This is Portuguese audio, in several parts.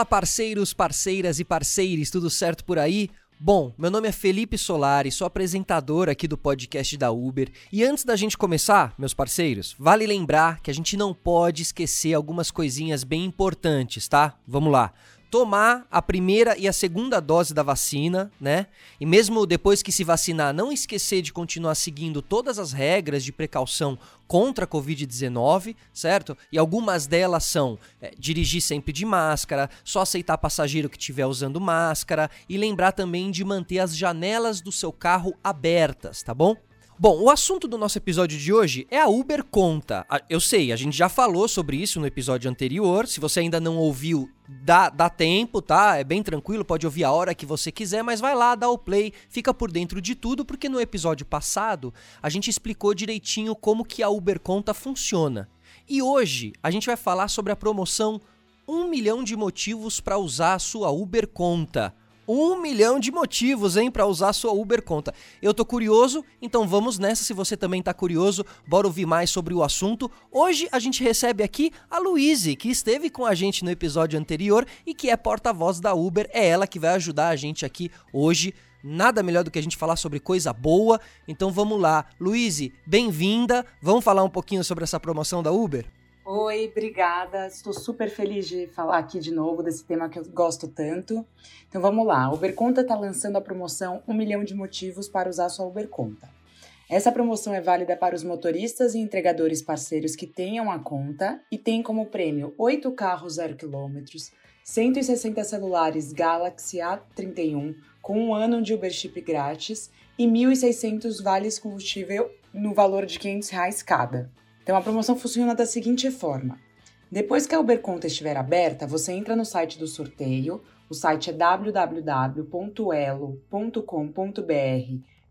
Fala parceiros, parceiras e parceires, tudo certo por aí? Bom, meu nome é Felipe Solari, sou apresentador aqui do podcast da Uber. E antes da gente começar, meus parceiros, vale lembrar que a gente não pode esquecer algumas coisinhas bem importantes, tá? Vamos lá tomar a primeira e a segunda dose da vacina, né? E mesmo depois que se vacinar, não esquecer de continuar seguindo todas as regras de precaução contra a Covid-19, certo? E algumas delas são é, dirigir sempre de máscara, só aceitar passageiro que estiver usando máscara e lembrar também de manter as janelas do seu carro abertas, tá bom? Bom, o assunto do nosso episódio de hoje é a Uber Conta. Eu sei, a gente já falou sobre isso no episódio anterior. Se você ainda não ouviu, dá, dá tempo, tá? É bem tranquilo, pode ouvir a hora que você quiser, mas vai lá, dá o play, fica por dentro de tudo, porque no episódio passado a gente explicou direitinho como que a Uber Conta funciona. E hoje a gente vai falar sobre a promoção 1 milhão de motivos para usar a sua Uber Conta um milhão de motivos, hein, para usar sua Uber conta. Eu tô curioso, então vamos nessa. Se você também tá curioso, bora ouvir mais sobre o assunto. Hoje a gente recebe aqui a Luíse, que esteve com a gente no episódio anterior e que é porta-voz da Uber. É ela que vai ajudar a gente aqui hoje. Nada melhor do que a gente falar sobre coisa boa. Então vamos lá. Luíse, bem-vinda. Vamos falar um pouquinho sobre essa promoção da Uber? Oi, obrigada. Estou super feliz de falar aqui de novo desse tema que eu gosto tanto. Então vamos lá. A Uberconta está lançando a promoção 1 milhão de motivos para usar sua Uberconta. Essa promoção é válida para os motoristas e entregadores parceiros que tenham a conta e tem como prêmio 8 carros 0 km, 160 celulares Galaxy A31 com um ano de Uber Chip grátis e 1.600 vales combustível no valor de 500 reais cada. Então a promoção funciona da seguinte forma: depois que a Uber Conta estiver aberta, você entra no site do sorteio. O site é www.elo.com.br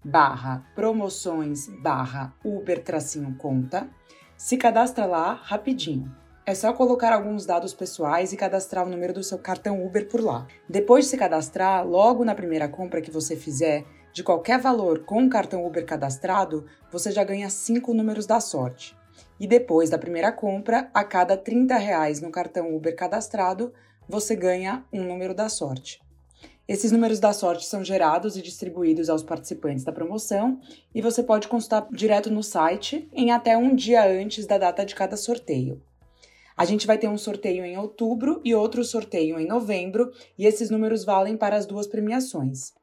barra promoções barra Uber tracinho conta. Se cadastra lá rapidinho. É só colocar alguns dados pessoais e cadastrar o número do seu cartão Uber por lá. Depois de se cadastrar, logo na primeira compra que você fizer, de qualquer valor com o cartão Uber cadastrado, você já ganha 5 números da sorte. E depois da primeira compra, a cada 30 reais no cartão Uber cadastrado, você ganha um número da sorte. Esses números da sorte são gerados e distribuídos aos participantes da promoção e você pode consultar direto no site em até um dia antes da data de cada sorteio. A gente vai ter um sorteio em outubro e outro sorteio em novembro, e esses números valem para as duas premiações.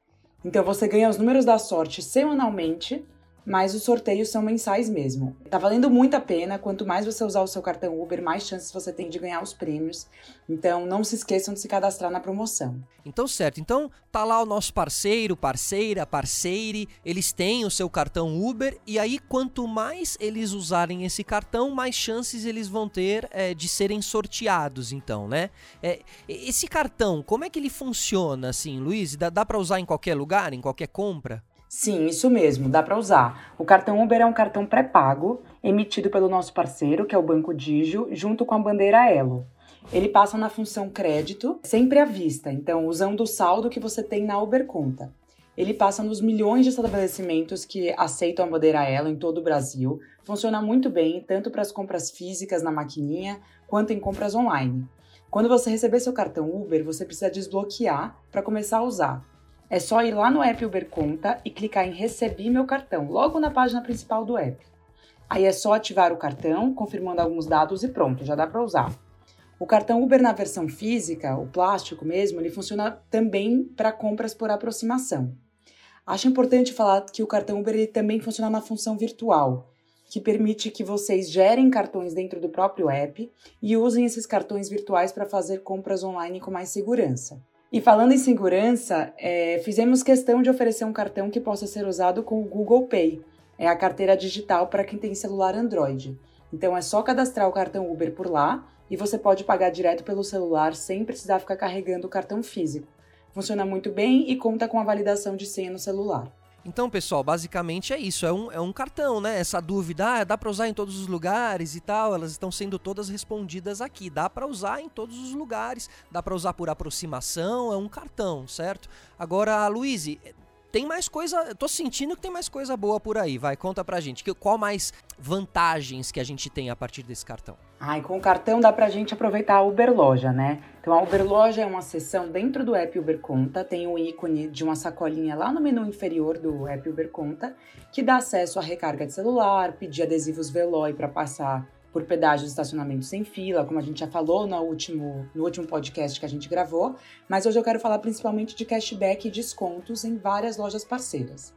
Então você ganha os números da sorte semanalmente mas os sorteios são mensais mesmo. Tá valendo muito a pena, quanto mais você usar o seu cartão Uber, mais chances você tem de ganhar os prêmios. Então não se esqueçam de se cadastrar na promoção. Então certo, então tá lá o nosso parceiro, parceira, parceire, eles têm o seu cartão Uber e aí quanto mais eles usarem esse cartão, mais chances eles vão ter é, de serem sorteados então, né? É, esse cartão, como é que ele funciona assim, Luiz? Dá, dá para usar em qualquer lugar, em qualquer compra? Sim, isso mesmo, dá para usar. O cartão Uber é um cartão pré-pago, emitido pelo nosso parceiro, que é o Banco Digio, junto com a bandeira Elo. Ele passa na função crédito, sempre à vista, então usando o saldo que você tem na Uber Conta. Ele passa nos milhões de estabelecimentos que aceitam a bandeira Elo em todo o Brasil. Funciona muito bem, tanto para as compras físicas na maquininha, quanto em compras online. Quando você receber seu cartão Uber, você precisa desbloquear para começar a usar. É só ir lá no app Uber Conta e clicar em Recebi meu cartão, logo na página principal do app. Aí é só ativar o cartão, confirmando alguns dados e pronto, já dá para usar. O cartão Uber na versão física, o plástico mesmo, ele funciona também para compras por aproximação. Acho importante falar que o cartão Uber ele também funciona na função virtual, que permite que vocês gerem cartões dentro do próprio app e usem esses cartões virtuais para fazer compras online com mais segurança. E falando em segurança, é, fizemos questão de oferecer um cartão que possa ser usado com o Google Pay. É a carteira digital para quem tem celular Android. Então é só cadastrar o cartão Uber por lá e você pode pagar direto pelo celular sem precisar ficar carregando o cartão físico. Funciona muito bem e conta com a validação de senha no celular. Então, pessoal, basicamente é isso. É um, é um cartão, né? Essa dúvida, ah, dá para usar em todos os lugares e tal, elas estão sendo todas respondidas aqui. Dá para usar em todos os lugares, dá para usar por aproximação, é um cartão, certo? Agora, Luiz, tem mais coisa, tô sentindo que tem mais coisa boa por aí. Vai, conta pra gente. Que, qual mais vantagens que a gente tem a partir desse cartão? Ai, com o cartão dá pra gente aproveitar a Uber Loja, né? Então a Uber Loja é uma seção dentro do app Uber Conta, tem o ícone de uma sacolinha lá no menu inferior do app Uber Conta, que dá acesso a recarga de celular, pedir adesivos Veloy para passar por pedágio de estacionamento sem fila, como a gente já falou no último, no último podcast que a gente gravou, mas hoje eu quero falar principalmente de cashback e descontos em várias lojas parceiras.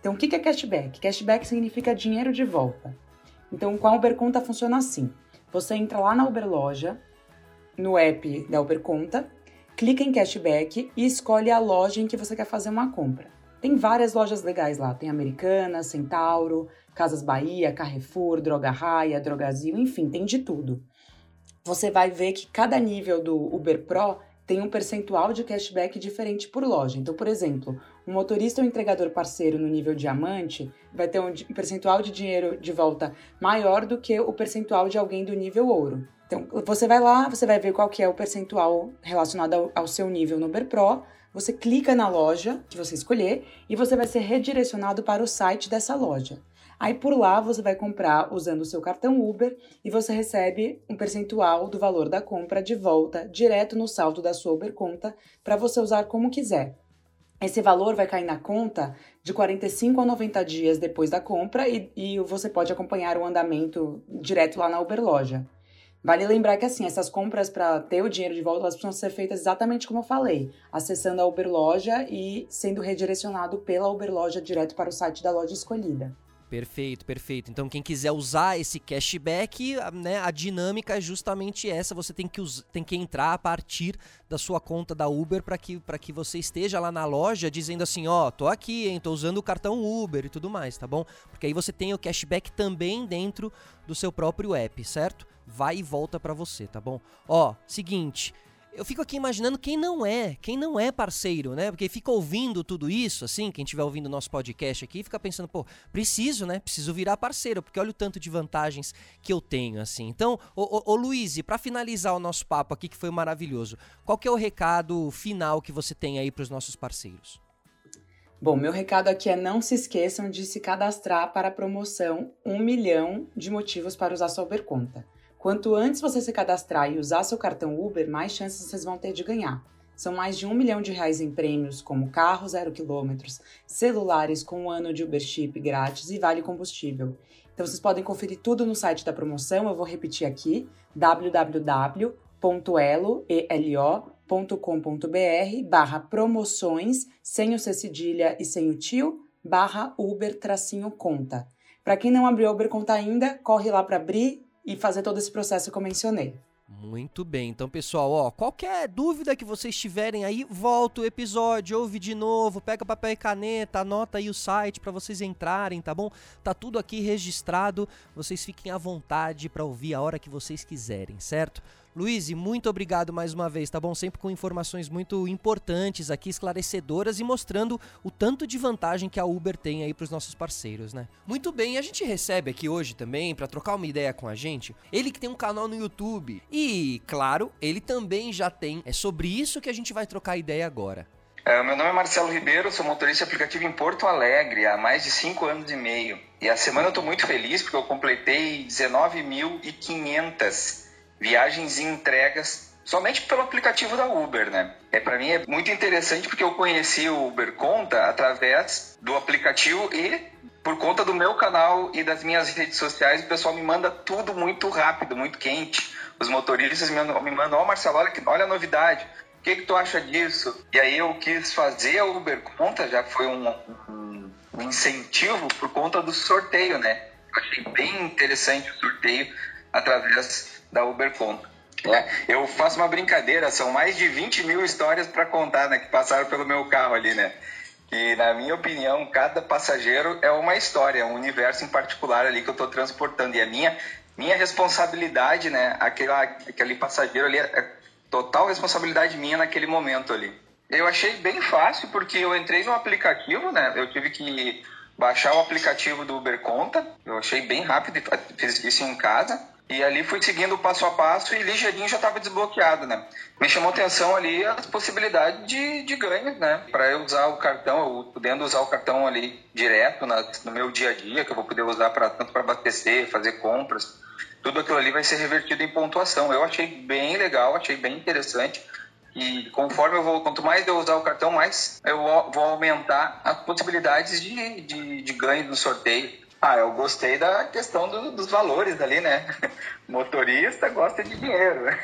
Então, o que é cashback? Cashback significa dinheiro de volta. Então, com a Uber Conta funciona assim. Você entra lá na Uber Loja, no app da Uber Conta, clica em cashback e escolhe a loja em que você quer fazer uma compra. Tem várias lojas legais lá, tem Americana, Centauro, Casas Bahia, Carrefour, Droga Raia, Drogazil, enfim, tem de tudo. Você vai ver que cada nível do Uber Pro tem um percentual de cashback diferente por loja. Então, por exemplo, um motorista ou entregador parceiro no nível diamante vai ter um percentual de dinheiro de volta maior do que o percentual de alguém do nível ouro. Então, você vai lá, você vai ver qual que é o percentual relacionado ao, ao seu nível no Uber Pro, você clica na loja que você escolher e você vai ser redirecionado para o site dessa loja. Aí por lá você vai comprar usando o seu cartão Uber e você recebe um percentual do valor da compra de volta direto no saldo da sua Uber conta para você usar como quiser. Esse valor vai cair na conta de 45 a 90 dias depois da compra e, e você pode acompanhar o andamento direto lá na Uber Loja. Vale lembrar que assim, essas compras para ter o dinheiro de volta, elas precisam ser feitas exatamente como eu falei, acessando a Uber Loja e sendo redirecionado pela Uber Loja direto para o site da loja escolhida. Perfeito, perfeito. Então, quem quiser usar esse cashback, né, a dinâmica é justamente essa. Você tem que, tem que entrar a partir da sua conta da Uber para que, que você esteja lá na loja dizendo assim: ó, oh, tô aqui, hein, tô usando o cartão Uber e tudo mais, tá bom? Porque aí você tem o cashback também dentro do seu próprio app, certo? Vai e volta para você, tá bom? Ó, seguinte eu fico aqui imaginando quem não é, quem não é parceiro, né? Porque fica ouvindo tudo isso, assim, quem estiver ouvindo o nosso podcast aqui, fica pensando, pô, preciso, né? Preciso virar parceiro, porque olha o tanto de vantagens que eu tenho, assim. Então, ô, ô, ô Luiz, para finalizar o nosso papo aqui, que foi maravilhoso, qual que é o recado final que você tem aí para os nossos parceiros? Bom, meu recado aqui é não se esqueçam de se cadastrar para a promoção 1 milhão de motivos para usar sua Uber Conta. Quanto antes você se cadastrar e usar seu cartão Uber, mais chances vocês vão ter de ganhar. São mais de um milhão de reais em prêmios, como carro zero quilômetros, celulares com um ano de Uber Chip grátis e vale combustível. Então vocês podem conferir tudo no site da promoção, eu vou repetir aqui, www.elo.com.br barra promoções, sem o C cedilha e sem o tio, barra Uber tracinho conta. Para quem não abriu Uber conta ainda, corre lá para abrir e fazer todo esse processo que eu mencionei. Muito bem, então pessoal, ó, qualquer dúvida que vocês tiverem aí, volta o episódio, ouve de novo, pega papel e caneta, anota aí o site para vocês entrarem, tá bom? Tá tudo aqui registrado, vocês fiquem à vontade para ouvir a hora que vocês quiserem, certo? Luiz, muito obrigado mais uma vez, tá bom? Sempre com informações muito importantes aqui, esclarecedoras e mostrando o tanto de vantagem que a Uber tem aí para os nossos parceiros, né? Muito bem, a gente recebe aqui hoje também para trocar uma ideia com a gente, ele que tem um canal no YouTube. E, claro, ele também já tem. É sobre isso que a gente vai trocar ideia agora. É, meu nome é Marcelo Ribeiro, sou motorista aplicativo em Porto Alegre há mais de 5 anos e meio. E a semana eu estou muito feliz porque eu completei 19.500 viagens e entregas somente pelo aplicativo da Uber, né? É para mim é muito interessante porque eu conheci o Uber Conta através do aplicativo e por conta do meu canal e das minhas redes sociais, o pessoal me manda tudo muito rápido, muito quente. Os motoristas me mandam, ó oh, Marcelo, olha, olha a novidade, o que, que tu acha disso? E aí eu quis fazer a Uber Conta, já foi um, um, incentivo por conta do sorteio, né? Eu achei bem interessante o sorteio através da Uberconta. É, eu faço uma brincadeira, são mais de 20 mil histórias para contar, né, que passaram pelo meu carro ali, né? Que, na minha opinião, cada passageiro é uma história, é um universo em particular ali que eu estou transportando. E a minha, minha responsabilidade, né, aquela, aquele passageiro ali, é total responsabilidade minha naquele momento ali. Eu achei bem fácil, porque eu entrei no aplicativo, né, eu tive que baixar o aplicativo do Uber Conta, eu achei bem rápido, fiz isso em casa. E ali fui seguindo passo a passo e ligeirinho já estava desbloqueado, né? Me chamou atenção ali as possibilidades de, de ganho, né? Para eu usar o cartão, eu podendo usar o cartão ali direto na, no meu dia a dia, que eu vou poder usar pra, tanto para abastecer, fazer compras. Tudo aquilo ali vai ser revertido em pontuação. Eu achei bem legal, achei bem interessante. E conforme eu vou, quanto mais eu usar o cartão, mais eu vou aumentar as possibilidades de, de, de ganho no sorteio. Ah, eu gostei da questão do, dos valores ali, né? Motorista gosta de dinheiro, né?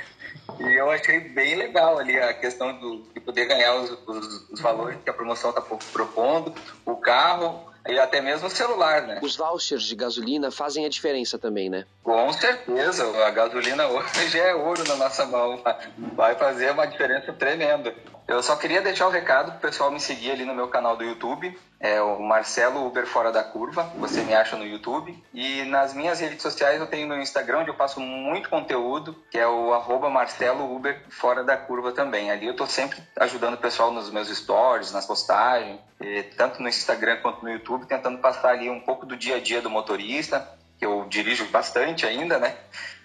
E eu achei bem legal ali a questão do, de poder ganhar os, os, os valores que a promoção está propondo, o carro, e até mesmo o celular, né? Os vouchers de gasolina fazem a diferença também, né? Com certeza, a gasolina hoje é ouro na nossa mão, vai fazer uma diferença tremenda. Eu só queria deixar o um recado pro pessoal me seguir ali no meu canal do YouTube, é o Marcelo Uber Fora da Curva, você me acha no YouTube. E nas minhas redes sociais eu tenho no Instagram, onde eu passo muito conteúdo, que é o arroba Marcelo Uber Fora da Curva também. Ali eu tô sempre ajudando o pessoal nos meus stories, nas postagens, tanto no Instagram quanto no YouTube, tentando passar ali um pouco do dia a dia do motorista, que eu dirijo bastante ainda, né?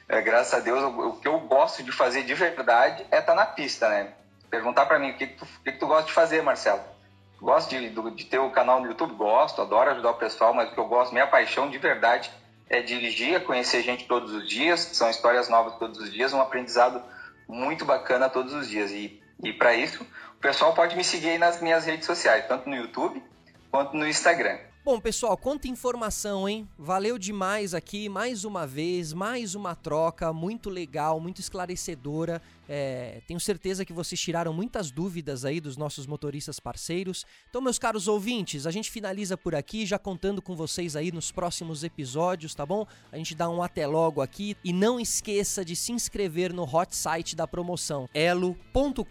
É, graças a Deus, o, que eu gosto de fazer de verdade é estar tá na pista, né? Perguntar para mim o que, que, tu, que, que tu gosta de fazer, Marcelo. Gosto de, de ter o canal no YouTube? Gosto, adoro ajudar o pessoal, mas o que eu gosto, minha paixão de verdade é dirigir, é conhecer gente todos os dias, são histórias novas todos os dias, um aprendizado muito bacana todos os dias. E, e para isso, o pessoal pode me seguir aí nas minhas redes sociais, tanto no YouTube quanto no Instagram. Bom, pessoal, quanta informação, hein? Valeu demais aqui, mais uma vez, mais uma troca muito legal, muito esclarecedora. É, tenho certeza que vocês tiraram muitas dúvidas aí dos nossos motoristas parceiros. Então, meus caros ouvintes, a gente finaliza por aqui, já contando com vocês aí nos próximos episódios, tá bom? A gente dá um até logo aqui e não esqueça de se inscrever no hot site da promoção elo.com.br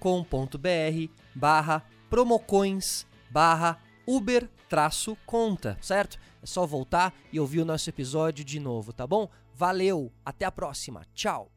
barra promocoins barra Uber-conta, certo? É só voltar e ouvir o nosso episódio de novo, tá bom? Valeu, até a próxima, tchau!